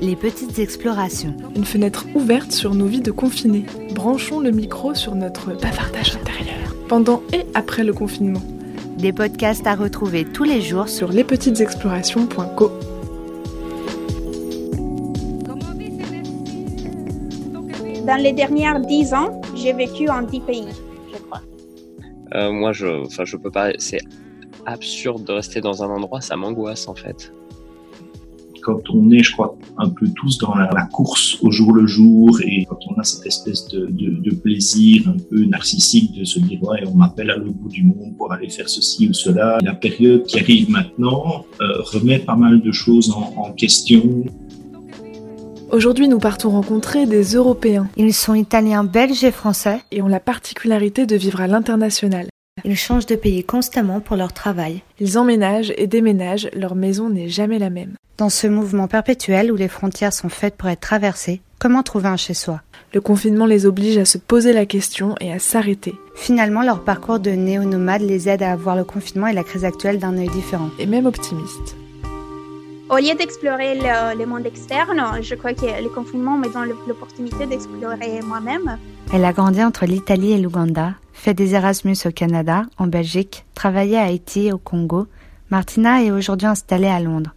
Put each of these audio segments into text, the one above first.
Les petites explorations. Une fenêtre ouverte sur nos vies de confinés. Branchons le micro sur notre bavardage intérieur. Pendant et après le confinement. Des podcasts à retrouver tous les jours sur lespetitesexplorations.co. Dans les dernières dix ans, j'ai vécu en dix pays, je crois. Euh, moi, je, enfin, je peux pas. C'est absurde de rester dans un endroit, ça m'angoisse en fait. Quand on est, je crois, un peu tous dans la, course au jour le jour et quand on a cette espèce de, de, plaisir un peu narcissique de se dire ouais, on m'appelle à l'autre bout du monde pour aller faire ceci ou cela. La période qui arrive maintenant euh, remet pas mal de choses en, en question. Aujourd'hui, nous partons rencontrer des Européens. Ils sont italiens, belges et français et ont la particularité de vivre à l'international. Ils changent de pays constamment pour leur travail. Ils emménagent et déménagent, leur maison n'est jamais la même. Dans ce mouvement perpétuel où les frontières sont faites pour être traversées, comment trouver un chez-soi? Le confinement les oblige à se poser la question et à s'arrêter. Finalement, leur parcours de néo-nomade les aide à voir le confinement et la crise actuelle d'un œil différent. Et même optimiste. Au lieu d'explorer le, monde externe, je crois que le confinement me donne l'opportunité d'explorer moi-même. Elle a grandi entre l'Italie et l'Ouganda, fait des Erasmus au Canada, en Belgique, travaillé à Haïti au Congo. Martina est aujourd'hui installée à Londres.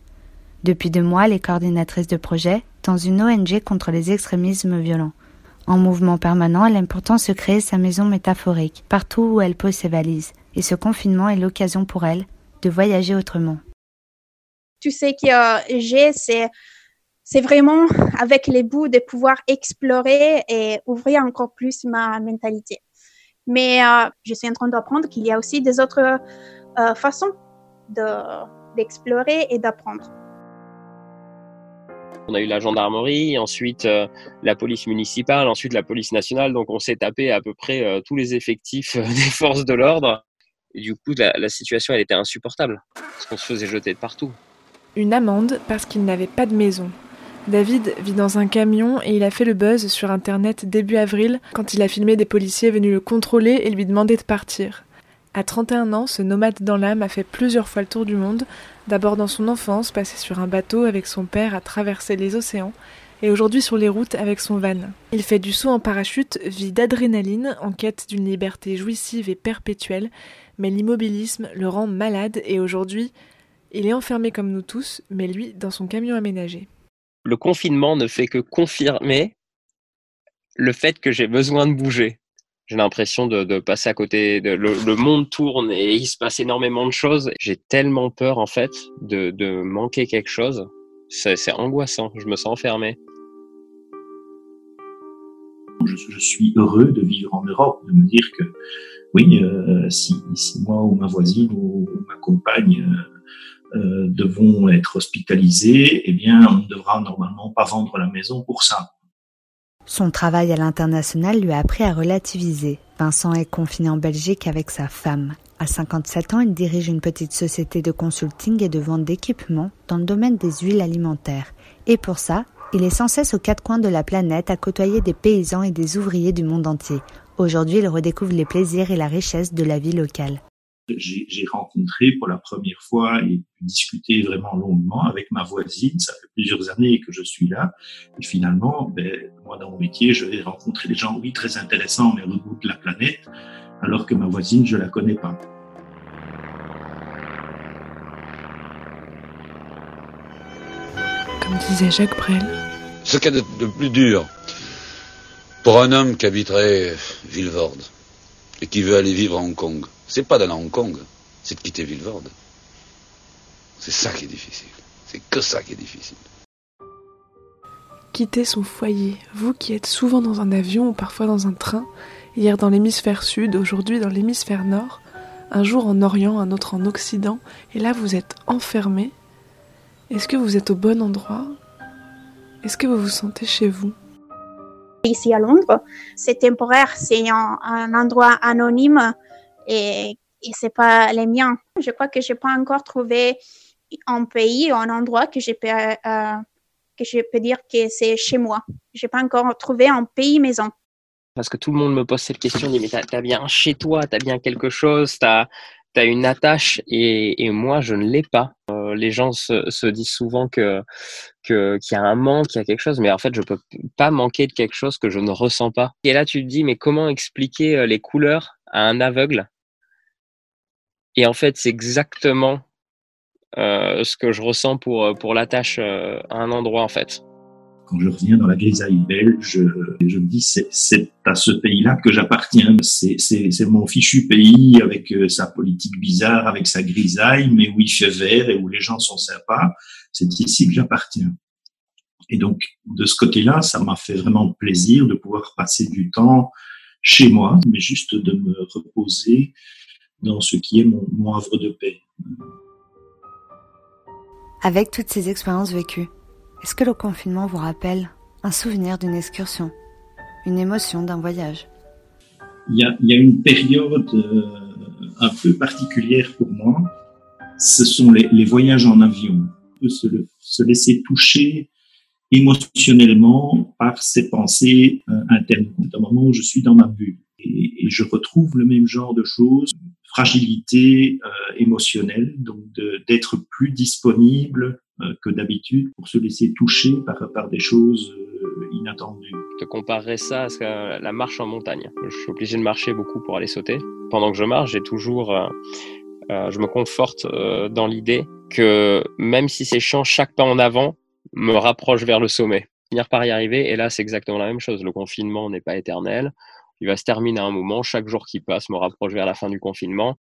Depuis deux mois, elle est coordinatrice de projet dans une ONG contre les extrémismes violents. En mouvement permanent, elle aime pourtant se créer sa maison métaphorique, partout où elle pose ses valises. Et ce confinement est l'occasion pour elle de voyager autrement tout ce que j'ai, c'est c'est vraiment avec les bouts de pouvoir explorer et ouvrir encore plus ma mentalité. Mais euh, je suis en train d'apprendre qu'il y a aussi des autres euh, façons d'explorer et d'apprendre. On a eu la gendarmerie, ensuite euh, la police municipale, ensuite la police nationale. Donc on s'est tapé à peu près tous les effectifs des forces de l'ordre. Et du coup, la, la situation, elle était insupportable. Parce qu'on se faisait jeter de partout une amende parce qu'il n'avait pas de maison. David vit dans un camion et il a fait le buzz sur internet début avril quand il a filmé des policiers venus le contrôler et lui demander de partir. À 31 ans, ce nomade dans l'âme a fait plusieurs fois le tour du monde, d'abord dans son enfance, passé sur un bateau avec son père à traverser les océans, et aujourd'hui sur les routes avec son van. Il fait du saut en parachute, vit d'adrénaline, en quête d'une liberté jouissive et perpétuelle, mais l'immobilisme le rend malade et aujourd'hui, il est enfermé comme nous tous, mais lui dans son camion aménagé. Le confinement ne fait que confirmer le fait que j'ai besoin de bouger. J'ai l'impression de, passer à côté. Le, monde tourne et il se passe énormément de choses. J'ai tellement peur en fait de, manquer quelque chose. C'est angoissant. Je me sens enfermé. Je, suis heureux de vivre en Europe, de me dire que oui, euh, si, moi ou ma voisine ou, ma compagne euh, euh, devons être hospitalisés, eh bien, on ne devra normalement pas vendre la maison pour ça. Son travail à l'international lui a appris à relativiser. Vincent est confiné en Belgique avec sa femme. À 57 ans, il dirige une petite société de consulting et de vente d'équipements dans le domaine des huiles alimentaires. Et pour ça, il est sans cesse aux quatre coins de la planète à côtoyer des paysans et des ouvriers du monde entier. Aujourd'hui, il redécouvre les plaisirs et la richesse de la vie locale j'ai rencontré pour la première fois et discuté vraiment longuement avec ma voisine. Ça fait plusieurs années que je suis là. Et finalement, ben, moi, dans mon métier, je vais rencontrer des gens, oui, très intéressants, mais au bout de la planète, alors que ma voisine, je la connais pas. Comme disait Jacques Brel. Ce qu'il y a de plus dur pour un homme qui habiterait Villevorde et qui veut aller vivre à Hong Kong, c'est pas d'aller à Hong Kong, c'est de quitter Villevorde. C'est ça qui est difficile. C'est que ça qui est difficile. Quitter son foyer, vous qui êtes souvent dans un avion ou parfois dans un train, hier dans l'hémisphère sud, aujourd'hui dans l'hémisphère nord, un jour en Orient, un autre en Occident, et là vous êtes enfermé. Est-ce que vous êtes au bon endroit? Est-ce que vous vous sentez chez vous? Ici à Londres, c'est temporaire, c'est un, endroit anonyme et, et c'est pas les miens. Je crois que j'ai pas encore trouvé un pays un endroit que je peux, euh, que je peux dire que c'est chez moi. J'ai pas encore trouvé un pays maison. Parce que tout le monde me pose cette question, dit mais t'as as bien chez toi, t'as bien quelque chose, t'as tu une attache et, moi, je ne l'ai pas. Euh, les gens se, se, disent souvent que qu'il y a un manque, qu'il y a quelque chose, mais en fait, je peux pas manquer de quelque chose que je ne ressens pas. Et là, tu te dis, mais comment expliquer les couleurs à un aveugle? Et en fait, c'est exactement euh, ce que je ressens pour, pour l'attache à un endroit, en fait quand je reviens dans la grisaille belge, je, me dis c'est à ce pays-là que j'appartiens. C'est mon fichu pays avec euh, sa politique bizarre, avec sa grisaille, mais où il fait vert et où les gens sont sympas. C'est ici que j'appartiens. Et donc de ce côté-là, ça m'a fait vraiment plaisir de pouvoir passer du temps chez moi, mais juste de me reposer dans ce qui est mon, mon havre de paix. Avec toutes ces expériences vécues, est-ce que le confinement vous rappelle un souvenir d'une excursion, une émotion d'un voyage? Il y, a, une période euh, un peu particulière pour moi. Ce sont les, voyages en avion. Se, se, laisser toucher émotionnellement par ces pensées euh, internes. Un moment où je suis dans ma bulle et, je retrouve le même genre de choses, fragilité euh, émotionnelle, donc d'être plus disponible que d'habitude pour se laisser toucher par, par des choses euh, inattendues. Je te comparerais ça à la marche en montagne. Je suis obligé de marcher beaucoup pour aller sauter. Pendant que je marche, j'ai toujours, euh, je me conforte dans l'idée que même si c'est chiant, chaque pas en avant me rapproche vers le sommet. Finir par y arriver, et là c'est exactement la même chose. Le confinement n'est pas éternel. Il va se terminer à un moment. Chaque jour qui passe me rapproche vers la fin du confinement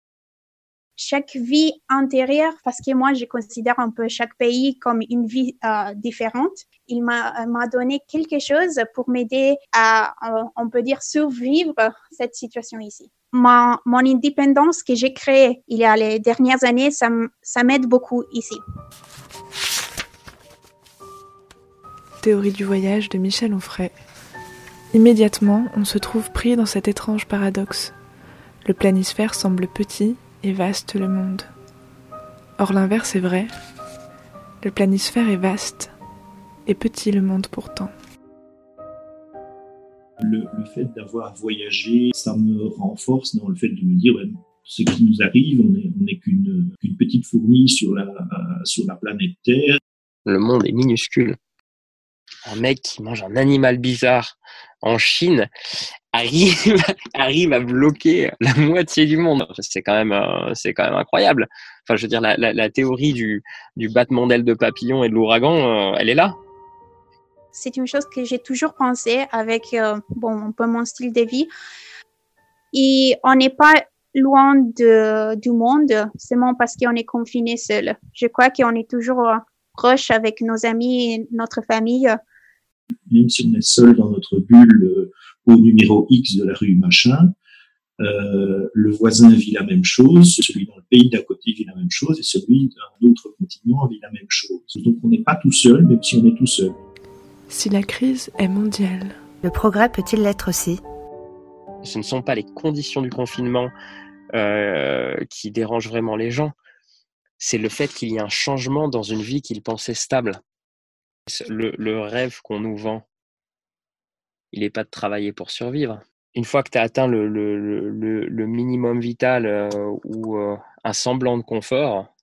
chaque vie intérieure, parce que moi, je considère un peu chaque pays comme une vie euh, différente. Il m'a euh, donné quelque chose pour m'aider à, euh, on peut dire, survivre cette situation ici. Mon, indépendance que j'ai créée il y a les dernières années, ça m'aide beaucoup ici. Théorie du voyage de Michel Onfray. Immédiatement, on se trouve pris dans cet étrange paradoxe. Le planisphère semble petit et vaste le monde. Or l'inverse est vrai. Le planisphère est vaste et petit le monde pourtant. Le, le fait d'avoir voyagé, ça me renforce dans le fait de me dire, ben, ce qui nous arrive, on n'est on est qu'une petite fourmi sur la, sur la planète Terre. Le monde est minuscule. Un mec qui mange un animal bizarre en Chine arrive, arrive à bloquer la moitié du monde. C'est quand même, euh, c'est quand même incroyable. Enfin, je veux dire, la, la, théorie du, du battement d'aile de papillon et de l'ouragan, euh, elle est là. C'est une chose que j'ai toujours pensé avec, euh, bon, un peu mon style de vie. Et on n'est pas loin de, du monde seulement parce qu'on est confiné seul. Je crois qu'on est toujours proche avec nos amis et notre famille. Même si on est seul dans notre bulle au numéro X de la rue machin, euh, le voisin vit la même chose, celui dans le pays d'à côté vit la même chose, et celui d'un autre continent vit la même chose. Donc on n'est pas tout seul, même si on est tout seul. Si la crise est mondiale. Le progrès peut-il l'être aussi? Ce ne sont pas les conditions du confinement euh, qui dérangent vraiment les gens, c'est le fait qu'il y ait un changement dans une vie qu'ils pensaient stable. Le, rêve qu'on nous vend il n'est pas de travailler pour survivre. Une fois que tu as atteint le, minimum vital euh, ou euh, un semblant de confort,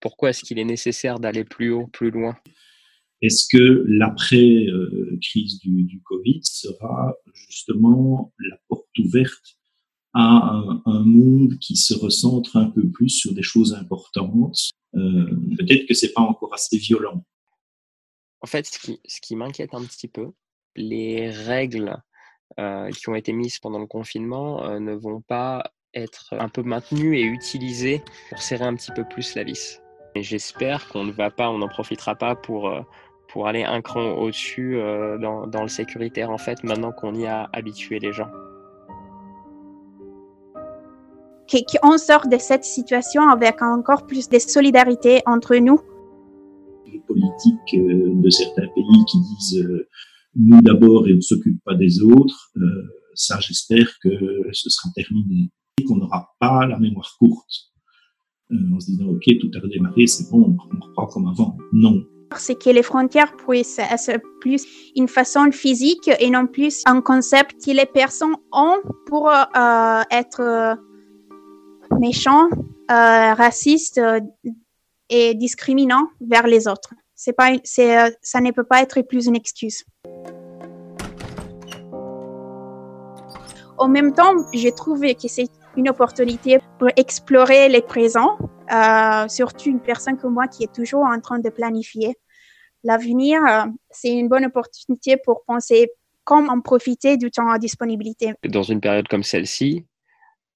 pourquoi est-ce qu'il est nécessaire d'aller plus haut, plus loin? Est-ce que l'après-crise du, du, Covid sera justement la porte ouverte à un, monde qui se recentre un peu plus sur des choses importantes? Euh, Peut-être que c'est pas encore assez violent. En fait, ce qui, m'inquiète un petit peu, les règles euh, qui ont été mises pendant le confinement euh, ne vont pas être un peu maintenues et utilisées pour serrer un petit peu plus la vis. Et j'espère qu'on ne va pas, on n'en profitera pas pour, euh, pour aller un cran au-dessus dans, dans, le sécuritaire, en fait, maintenant qu'on y a habitué les gens. Qu'on sort de cette situation avec encore plus de solidarité entre nous. Les politiques de certains pays qui disent nous d'abord et on s'occupe pas des autres, euh, ça j'espère que ce sera terminé et qu'on n'aura pas la mémoire courte. Euh, en se disant ok tout a redémarré c'est bon on reprend comme avant. Non. C'est que les frontières puissent être plus une façon physique et non plus un concept que les personnes ont pour euh, être méchant, euh, raciste euh, et discriminant vers les autres. C'est pas, c'est, euh, ça ne peut pas être plus une excuse. En même temps, j'ai trouvé que c'est une opportunité pour explorer les présents, euh, surtout une personne comme moi qui est toujours en train de planifier l'avenir. Euh, c'est une bonne opportunité pour penser comment profiter du temps à disponibilité. Dans une période comme celle-ci,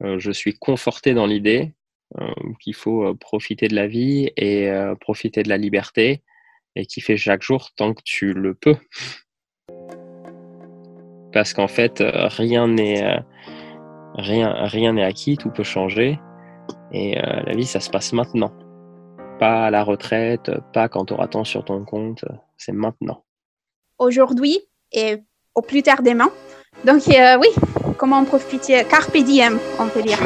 je suis conforté dans l'idée qu'il faut euh, profiter de la vie et euh, profiter de la liberté et kiffer chaque jour tant que tu le peux. Parce qu'en fait, euh, rien n'est euh, rien, rien acquis, tout peut changer. Et euh, la vie, ça se passe maintenant. Pas à la retraite, pas quand tu auras tant sur ton compte, c'est maintenant. Aujourd'hui et au plus tard demain. Donc euh, oui, comment profiter, carpe diem, on peut dire.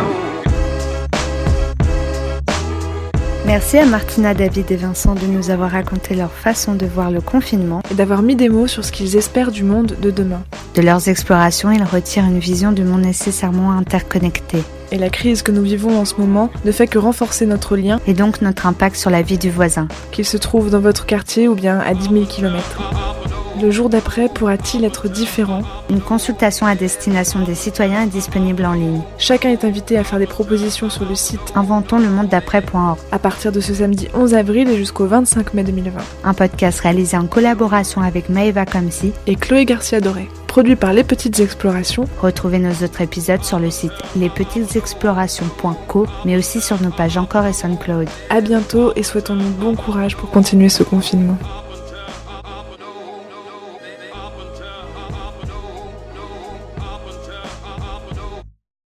Merci à Martina, David et Vincent de nous avoir raconté leur façon de voir le confinement. Et d'avoir mis des mots sur ce qu'ils espèrent du monde de demain. De leurs explorations, ils retirent une vision du monde nécessairement interconnecté, Et la crise que nous vivons en ce moment ne fait que renforcer notre lien, et donc notre impact sur la vie du voisin. qu'il se trouve dans votre quartier ou bien à 10 000 km. Le jour d'après pourra-t-il être différent Une consultation à destination des citoyens est disponible en ligne. Chacun est invité à faire des propositions sur le site Inventons le monde d'après.org, à partir de ce samedi 11 avril et jusqu'au 25 mai 2020. un podcast réalisé en collaboration avec Maeva Kamsi. Et Chloé Garcia Doré, produit par Les Petites Explorations, Retrouvez nos autres épisodes sur le site lespetitesexplorations.co, mais aussi sur nos pages encore et SoundCloud. à bientôt et souhaitons-nous bon courage pour continuer ce confinement.